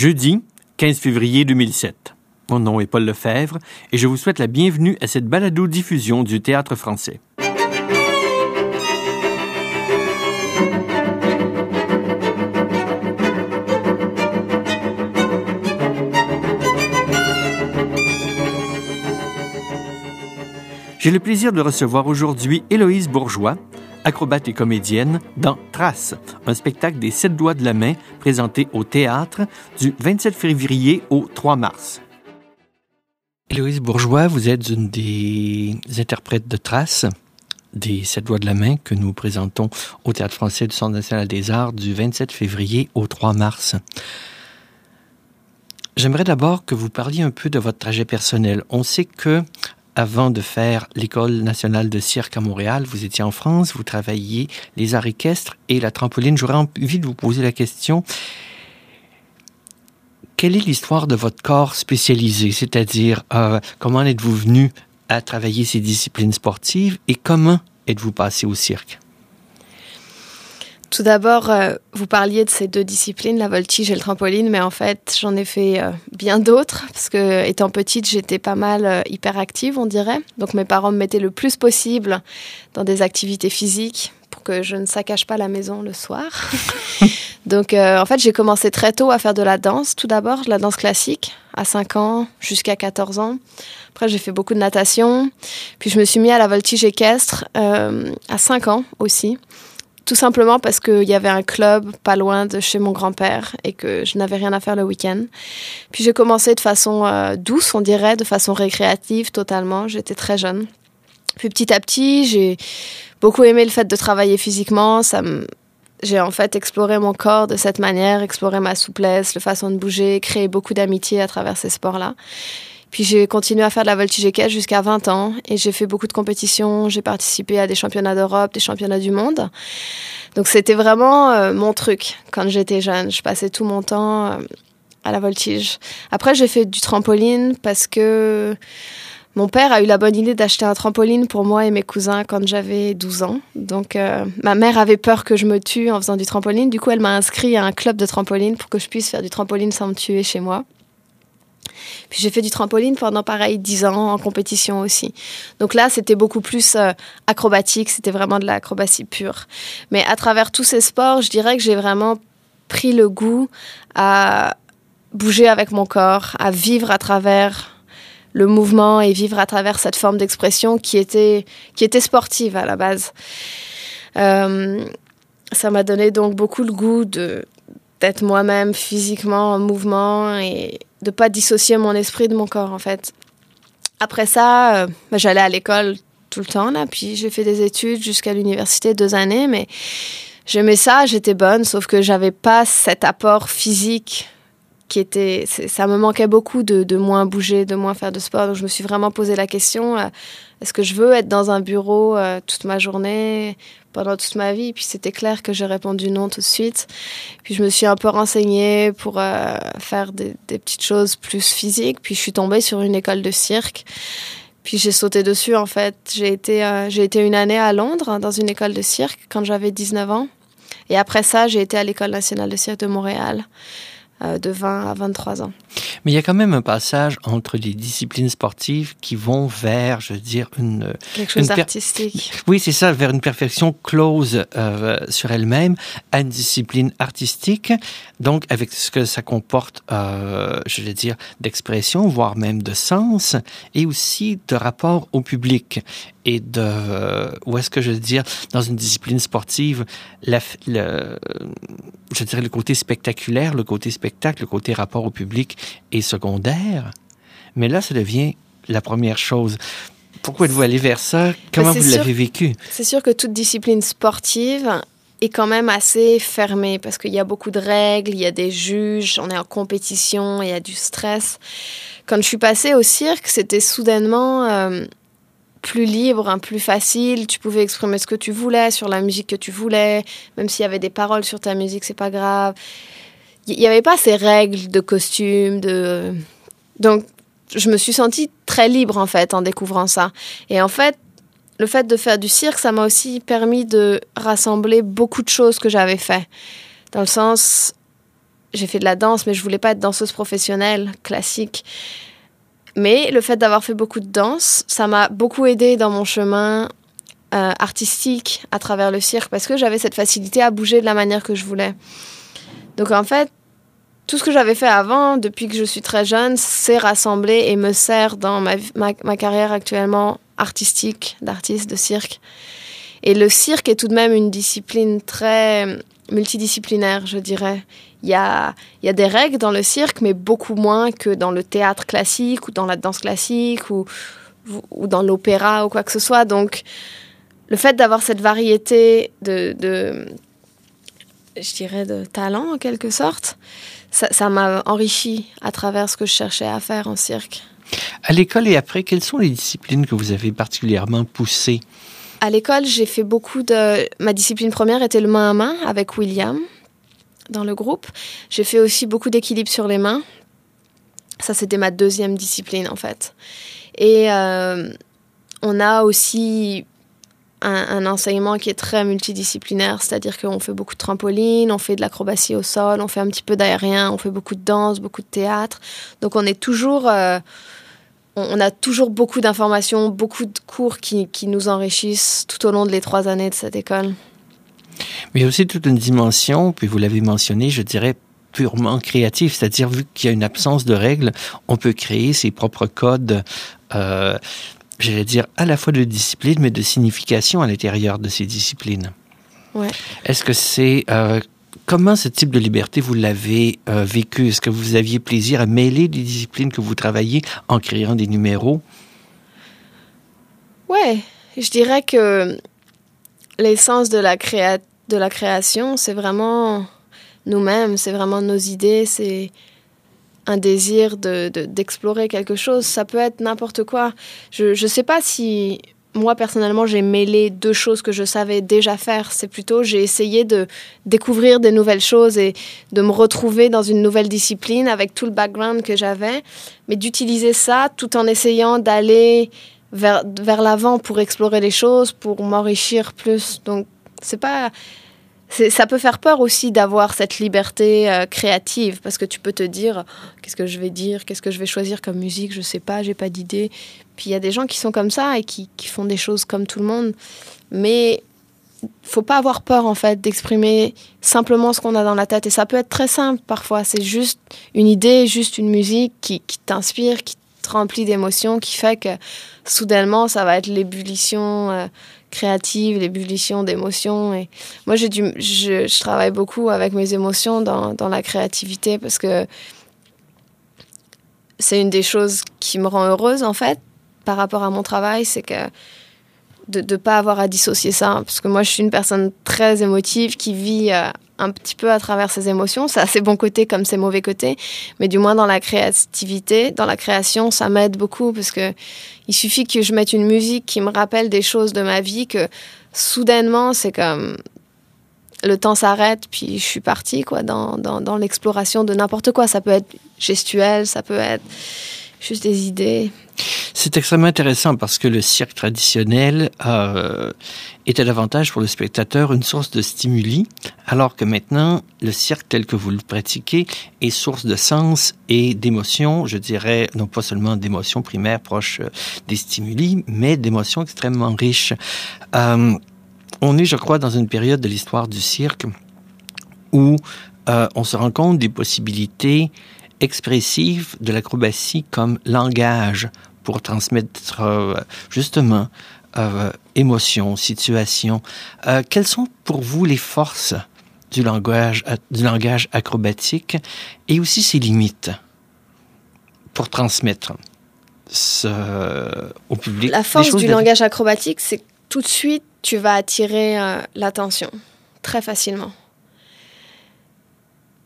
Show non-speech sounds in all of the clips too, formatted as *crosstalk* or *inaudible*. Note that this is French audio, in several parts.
Jeudi, 15 février 2007. Mon nom est Paul Lefebvre et je vous souhaite la bienvenue à cette balado-diffusion du théâtre français. J'ai le plaisir de recevoir aujourd'hui Héloïse Bourgeois, acrobate et comédienne, dans Trace, un spectacle des sept doigts de la main présenté au théâtre du 27 février au 3 mars. Héloïse Bourgeois, vous êtes une des interprètes de Trace des sept doigts de la main que nous présentons au Théâtre français du Centre national des arts du 27 février au 3 mars. J'aimerais d'abord que vous parliez un peu de votre trajet personnel. On sait que avant de faire l'École nationale de cirque à Montréal, vous étiez en France, vous travailliez les arts équestres et la trampoline. J'aurais envie de vous poser la question. Quelle est l'histoire de votre corps spécialisé? C'est-à-dire, euh, comment êtes-vous venu à travailler ces disciplines sportives et comment êtes-vous passé au cirque? Tout d'abord, euh, vous parliez de ces deux disciplines, la voltige et le trampoline, mais en fait, j'en ai fait euh, bien d'autres parce que étant petite, j'étais pas mal euh, hyperactive, on dirait. Donc mes parents me mettaient le plus possible dans des activités physiques pour que je ne saccage pas la maison le soir. *laughs* Donc en fait, j'ai commencé très tôt à faire de la danse. Tout d'abord, la danse classique à 5 ans jusqu'à 14 ans. Après, j'ai fait beaucoup de natation. Puis je me suis mis à la voltige équestre à 5 ans aussi tout simplement parce qu'il y avait un club pas loin de chez mon grand-père et que je n'avais rien à faire le week-end. Puis j'ai commencé de façon euh, douce, on dirait, de façon récréative totalement. J'étais très jeune. Puis petit à petit, j'ai beaucoup aimé le fait de travailler physiquement. Ça J'ai en fait exploré mon corps de cette manière, exploré ma souplesse, la façon de bouger, créé beaucoup d'amitié à travers ces sports-là. Puis j'ai continué à faire de la voltige équestre jusqu'à 20 ans et j'ai fait beaucoup de compétitions. J'ai participé à des championnats d'Europe, des championnats du monde. Donc c'était vraiment euh, mon truc quand j'étais jeune. Je passais tout mon temps euh, à la voltige. Après j'ai fait du trampoline parce que mon père a eu la bonne idée d'acheter un trampoline pour moi et mes cousins quand j'avais 12 ans. Donc euh, ma mère avait peur que je me tue en faisant du trampoline. Du coup elle m'a inscrit à un club de trampoline pour que je puisse faire du trampoline sans me tuer chez moi. Puis j'ai fait du trampoline pendant pareil 10 ans en compétition aussi. Donc là, c'était beaucoup plus euh, acrobatique, c'était vraiment de l'acrobatie pure. Mais à travers tous ces sports, je dirais que j'ai vraiment pris le goût à bouger avec mon corps, à vivre à travers le mouvement et vivre à travers cette forme d'expression qui était, qui était sportive à la base. Euh, ça m'a donné donc beaucoup le goût d'être moi-même physiquement en mouvement et, de pas dissocier mon esprit de mon corps en fait. Après ça, euh, bah, j'allais à l'école tout le temps là, puis j'ai fait des études jusqu'à l'université deux années, mais j'aimais ça, j'étais bonne, sauf que j'avais pas cet apport physique qui était, ça me manquait beaucoup de, de, moins bouger, de moins faire de sport. Donc je me suis vraiment posé la question euh, est-ce que je veux être dans un bureau euh, toute ma journée pendant toute ma vie? Puis c'était clair que j'ai répondu non tout de suite. Puis je me suis un peu renseignée pour euh, faire des, petites choses plus physiques. Puis je suis tombée sur une école de cirque. Puis j'ai sauté dessus en fait. J'ai été, euh, j'ai été une année à Londres dans une école de cirque quand j'avais 19 ans. Et après ça, j'ai été à l'école nationale de cirque de Montréal. Euh, de 20 à 23 ans. Mais il y a quand même un passage entre les disciplines sportives qui vont vers, je veux dire, une... Quelque chose d'artistique. Oui, c'est ça, vers une perfection close euh, sur elle-même, à une discipline artistique, donc avec ce que ça comporte, euh, je veux dire, d'expression, voire même de sens, et aussi de rapport au public et de où est-ce que je veux dire dans une discipline sportive la, le, je dirais le côté spectaculaire le côté spectacle le côté rapport au public est secondaire. Mais là ça devient la première chose. Pourquoi êtes-vous allé vers ça? Comment vous l'avez vécu? C'est sûr que toute discipline sportive est quand même assez fermée parce qu'il y a beaucoup de règles, il y a des juges, on est en compétition, il y a du stress. Quand je suis passée au cirque, c'était soudainement euh, plus libre, hein, plus facile. Tu pouvais exprimer ce que tu voulais sur la musique que tu voulais, même s'il y avait des paroles sur ta musique, c'est pas grave. Il n'y avait pas ces règles de costume, de donc je me suis sentie très libre en fait en découvrant ça. Et en fait, le fait de faire du cirque, ça m'a aussi permis de rassembler beaucoup de choses que j'avais fait. Dans le sens, j'ai fait de la danse, mais je voulais pas être danseuse professionnelle classique. Mais le fait d'avoir fait beaucoup de danse, ça m'a beaucoup aidé dans mon chemin euh, artistique à travers le cirque parce que j'avais cette facilité à bouger de la manière que je voulais. Donc en fait, tout ce que j'avais fait avant, depuis que je suis très jeune, s'est rassemblé et me sert dans ma, ma, carrière actuellement artistique, d'artiste de cirque. Et le cirque est tout de même une discipline très multidisciplinaire, je dirais. Il y a, il y a des règles dans le cirque, mais beaucoup moins que dans le théâtre classique ou dans la danse classique ou, ou dans l'opéra ou quoi que ce soit. Donc, le fait d'avoir cette variété de, de, je dirais, de talent en quelque sorte, ça m'a enrichi à travers ce que je cherchais à faire en cirque. À l'école et après, quelles sont les disciplines que vous avez particulièrement poussées? À l'école, j'ai fait beaucoup de... Ma discipline première était le main à main avec William dans le groupe. J'ai fait aussi beaucoup d'équilibre sur les mains. Ça, c'était ma deuxième discipline en fait. Et euh, on a aussi un, enseignement qui est très multidisciplinaire, c'est-à-dire qu'on fait beaucoup de trampoline, on fait de l'acrobatie au sol, on fait un petit peu d'aérien, on fait beaucoup de danse, beaucoup de théâtre. Donc on est toujours, euh, on, a toujours beaucoup d'informations, beaucoup de cours qui, nous enrichissent tout au long de les trois années de cette école. Mais il y a aussi toute une dimension, puis vous l'avez mentionné, je dirais purement créative, c'est-à-dire vu qu'il y a une absence de règles, on peut créer ses propres codes. Euh, j'allais dire, à la fois de discipline, mais de signification à l'intérieur de ces disciplines. Ouais. Est-ce que c'est... Euh, comment ce type de liberté, vous l'avez euh, vécu? Est-ce que vous aviez plaisir à mêler les disciplines que vous travaillez en créant des numéros? Ouais, je dirais que l'essence de la, créa de la création, c'est vraiment nous-mêmes, c'est vraiment nos idées, c'est un désir d'explorer de, quelque chose. Ça peut être n'importe quoi. Je ne sais pas si moi personnellement j'ai mêlé deux choses que je savais déjà faire. C'est plutôt j'ai essayé de découvrir des nouvelles choses et de me retrouver dans une nouvelle discipline avec tout le background que j'avais, mais d'utiliser ça tout en essayant d'aller vers, vers l'avant pour explorer les choses, pour m'enrichir plus. Donc c'est pas ça peut faire peur aussi d'avoir cette liberté euh, créative parce que tu peux te dire qu'est-ce que je vais dire, qu'est-ce que je vais choisir comme musique, je sais pas, j'ai pas d'idée. Puis il y a des gens qui sont comme ça et qui, qui font des choses comme tout le monde, mais faut pas avoir peur en fait d'exprimer simplement ce qu'on a dans la tête et ça peut être très simple parfois. C'est juste une idée, juste une musique qui, qui t'inspire, qui te remplit d'émotions, qui fait que soudainement ça va être l'ébullition. Euh, créative, l'ébullition d'émotions. Et moi, j'ai je, travaille beaucoup avec mes émotions dans, dans la créativité parce que c'est une des choses qui me rend heureuse, en fait, par rapport à mon travail, c'est que de ne pas avoir à dissocier ça. Parce que moi, je suis une personne très émotive qui vit euh, un petit peu à travers ses émotions. Ça a ses bons côtés comme ses mauvais côtés. Mais du moins, dans la créativité, dans la création, ça m'aide beaucoup parce que il suffit que je mette une musique qui me rappelle des choses de ma vie que soudainement, c'est comme le temps s'arrête, puis je suis partie quoi, dans, dans, dans l'exploration de n'importe quoi. Ça peut être gestuel, ça peut être juste des idées. C'est extrêmement intéressant parce que le cirque traditionnel euh, était davantage pour le spectateur une source de stimuli, alors que maintenant, le cirque tel que vous le pratiquez est source de sens et d'émotions, je dirais, non pas seulement d'émotions primaires proches euh, des stimuli, mais d'émotions extrêmement riches. Euh, on est, je crois, dans une période de l'histoire du cirque où on se rend compte des possibilités expressive de l'acrobatie comme langage pour transmettre euh, justement euh, émotions, situations. Euh, quelles sont pour vous les forces du langage, du langage acrobatique et aussi ses limites pour transmettre ce, au public? La force du langage acrobatique, c'est que tout de suite, tu vas attirer l'attention très facilement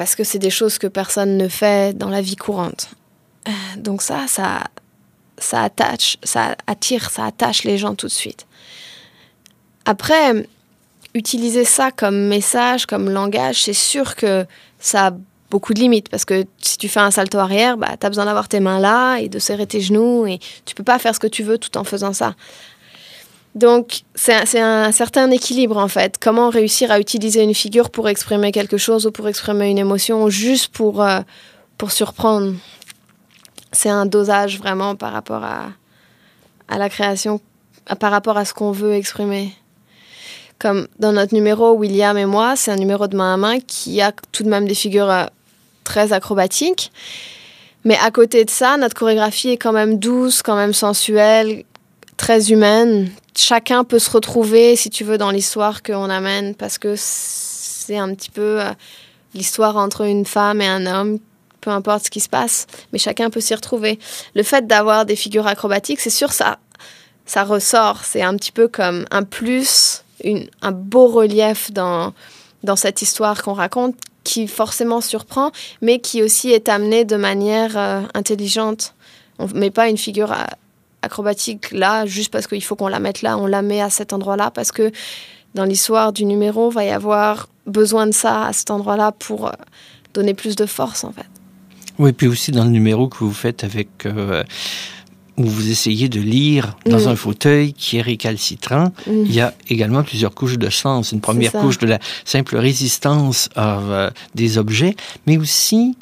parce que c'est des choses que personne ne fait dans la vie courante. Euh, donc ça, ça, ça attache, ça attire, ça attache les gens tout de suite. Après, utiliser ça comme message, comme langage, c'est sûr que ça a beaucoup de limites parce que si tu fais un salto arrière, bah, tu as besoin d'avoir tes mains là et de serrer tes genoux et tu peux pas faire ce que tu veux tout en faisant ça. Donc, c'est un, certain équilibre en fait. Comment réussir à utiliser une figure pour exprimer quelque chose ou pour exprimer une émotion, juste pour, euh, pour surprendre. C'est un dosage vraiment par rapport à, à la création, par rapport à ce qu'on veut exprimer. Comme dans notre numéro, William et moi, c'est un numéro de main à main qui a tout de même des figures euh, très acrobatiques. Mais à côté de ça, notre chorégraphie est quand même douce, quand même sensuelle, très humaine. Chacun peut se retrouver, si tu veux, dans l'histoire qu'on amène, parce que c'est un petit peu euh, l'histoire entre une femme et un homme, peu importe ce qui se passe, mais chacun peut s'y retrouver. Le fait d'avoir des figures acrobatiques, c'est sûr, ça, ça ressort. C'est un petit peu comme un plus, un beau relief dans, dans cette histoire qu'on raconte qui forcément surprend, mais qui aussi est amené de manière euh, intelligente. On ne met pas une figure euh, acrobatique là juste parce qu'il faut qu'on la mette là, on la met à cet endroit-là parce que dans l'histoire du numéro, il va y avoir besoin de ça à cet endroit-là pour euh, donner plus de force en fait. Oui, puis aussi dans le numéro que vous faites avec où vous essayez de lire dans mm. un fauteuil qui est récalcitrant, mm. il y a également plusieurs couches de sens. Une première couche de la simple résistance euh, des objets, mais aussi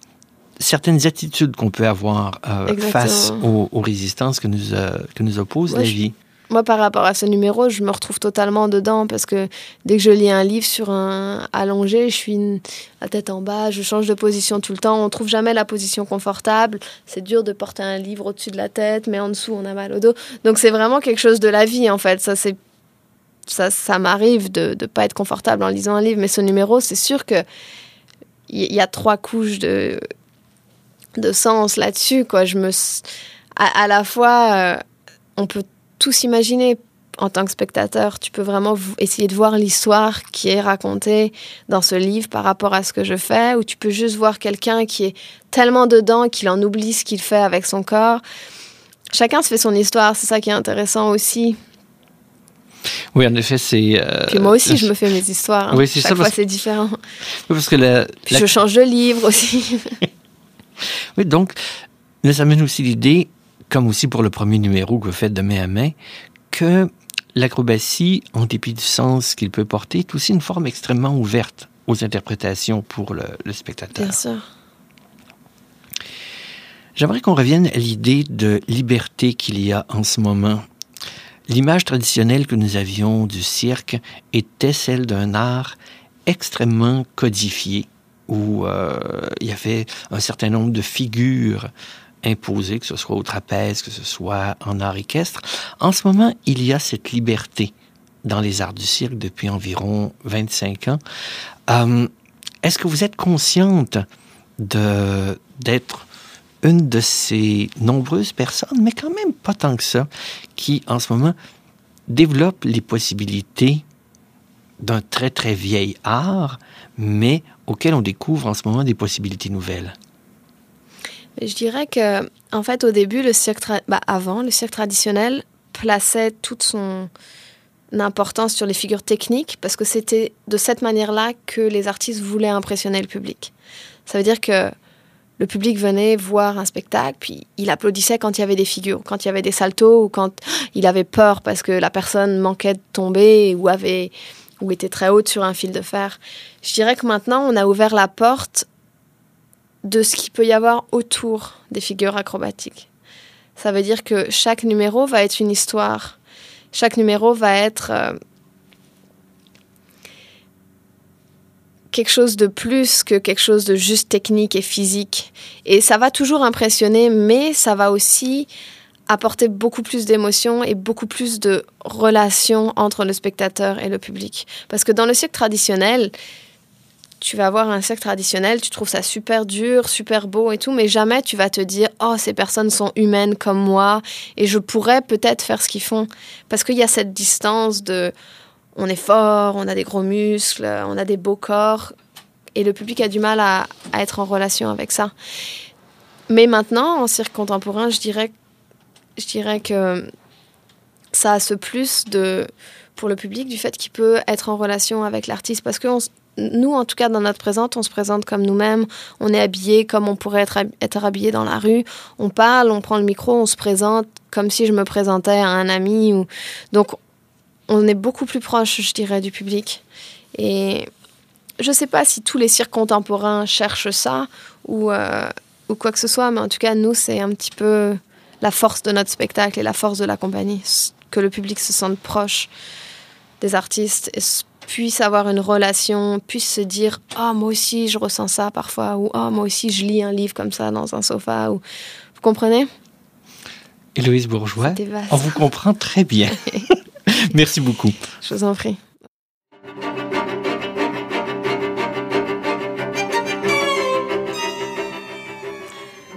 certaines attitudes qu'on peut avoir euh, face aux, résistances que nous, euh, que nous oppose la vie moi, par rapport à ce numéro, je me retrouve totalement dedans parce que dès que je lis un livre sur un allongé, je suis la tête en bas, je change de position tout le temps. On trouve jamais la position confortable. C'est dur de porter un livre au-dessus de la tête, mais en dessous, on a mal au dos. Donc, c'est vraiment quelque chose de la vie, en fait. Ça, c'est ça, ça m'arrive de ne pas être confortable en lisant un livre, mais ce numéro, c'est sûr que il y, a trois couches de, de sens là-dessus. Quoi. Je me, à, la fois, euh, on peut tout s'imaginer en tant que spectateur. Tu peux vraiment essayer de voir l'histoire qui est racontée dans ce livre par rapport à ce que je fais, ou tu peux juste voir quelqu'un qui est tellement dedans qu'il en oublie ce qu'il fait avec son corps. Chacun se fait son histoire, c'est ça qui est intéressant aussi. Oui, en effet, c'est. Euh, Puis moi aussi, je me fais mes histoires. Hein. Oui, c'est Chaque fois, c'est différent. Oui, parce que la, Je change de livre aussi. *laughs* oui, donc, ça amène aussi l'idée comme aussi pour le premier numéro que vous faites de main à main, que l'acrobatie, en dépit du sens qu'il peut porter, est aussi une forme extrêmement ouverte aux interprétations pour le, spectateur. Bien sûr. J'aimerais qu'on revienne à l'idée de liberté qu'il y a en ce moment. L'image traditionnelle que nous avions du cirque était celle d'un art extrêmement codifié, où euh, il y avait un certain nombre de figures imposé, que ce soit au trapèze, que ce soit en art équestre. En ce moment, il y a cette liberté dans les arts du cirque depuis environ 25 ans. Euh, est-ce que vous êtes consciente d'être une de ces nombreuses personnes, mais quand même pas tant que ça, qui en ce moment développent les possibilités d'un très très vieil art, mais auquel on découvre en ce moment des possibilités nouvelles? Je dirais que, en fait, au début, le cirque, bah, avant, le cirque traditionnel plaçait toute son importance sur les figures techniques parce que c'était de cette manière-là que les artistes voulaient impressionner le public. Ça veut dire que le public venait voir un spectacle, puis il applaudissait quand il y avait des figures, quand il y avait des saltos ou quand il avait peur parce que la personne manquait de tomber ou avait ou était très haute sur un fil de fer. Je dirais que maintenant, on a ouvert la porte de ce qu'il peut y avoir autour des figures acrobatiques. Ça veut dire que chaque numéro va être une histoire. Chaque numéro va être euh, quelque chose de plus que quelque chose de juste technique et physique. Et ça va toujours impressionner, mais ça va aussi apporter beaucoup plus d'émotions et beaucoup plus de relations entre le spectateur et le public. Parce que dans le cirque traditionnel, tu vas avoir un cercle traditionnel, tu trouves ça super dur, super beau et tout, mais jamais tu vas te dire oh ces personnes sont humaines comme moi et je pourrais peut-être faire ce qu'ils font parce qu'il y a cette distance de on est fort, on a des gros muscles, on a des beaux corps et le public a du mal à, être en relation avec ça. Mais maintenant en cirque contemporain, je dirais je dirais que ça a ce plus de pour le public du fait qu'il peut être en relation avec l'artiste parce que nous, en tout cas, dans notre présente, on se présente comme nous-mêmes, on est habillé comme on pourrait être, habillé dans la rue, on parle, on prend le micro, on se présente comme si je me présentais à un ami. Ou... Donc, on est beaucoup plus proche, je dirais, du public. Et je ne sais pas si tous les cirques contemporains cherchent ça ou, euh, ou quoi que ce soit, mais en tout cas, nous, c'est un petit peu la force de notre spectacle et la force de la compagnie, que le public se sente proche des artistes et puisse avoir une relation, puisse se dire ah moi aussi je ressens ça parfois ou ah moi aussi je lis un livre comme ça dans un sofa ou vous comprenez? Héloïse Bourgeois, on vous comprend très bien. *laughs* Merci beaucoup. Je vous en prie.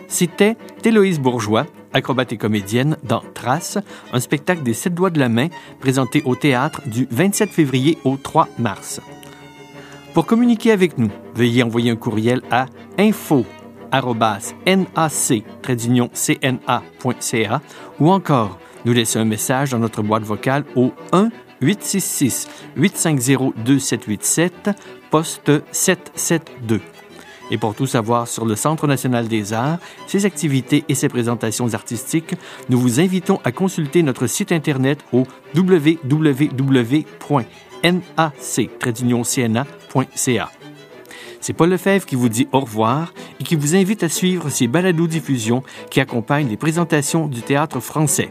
C'était Héloïse Bourgeois, acrobate et comédienne dans Trace, un spectacle des sept doigts de la main présenté au théâtre du 27 février au 3 mars. Pour communiquer avec nous, veuillez envoyer un courriel à info nac-cna.ca ou encore nous laisser un message dans notre boîte vocale au 1 866 850 2787 poste 772. Et pour tout savoir sur le Centre national des arts, ses activités et ses présentations artistiques, nous vous invitons à consulter notre site Internet au www.nac-cna.ca. C'est Paul Lefebvre qui vous dit au revoir et qui vous invite à suivre ces balados-diffusions qui accompagnent les présentations du théâtre français.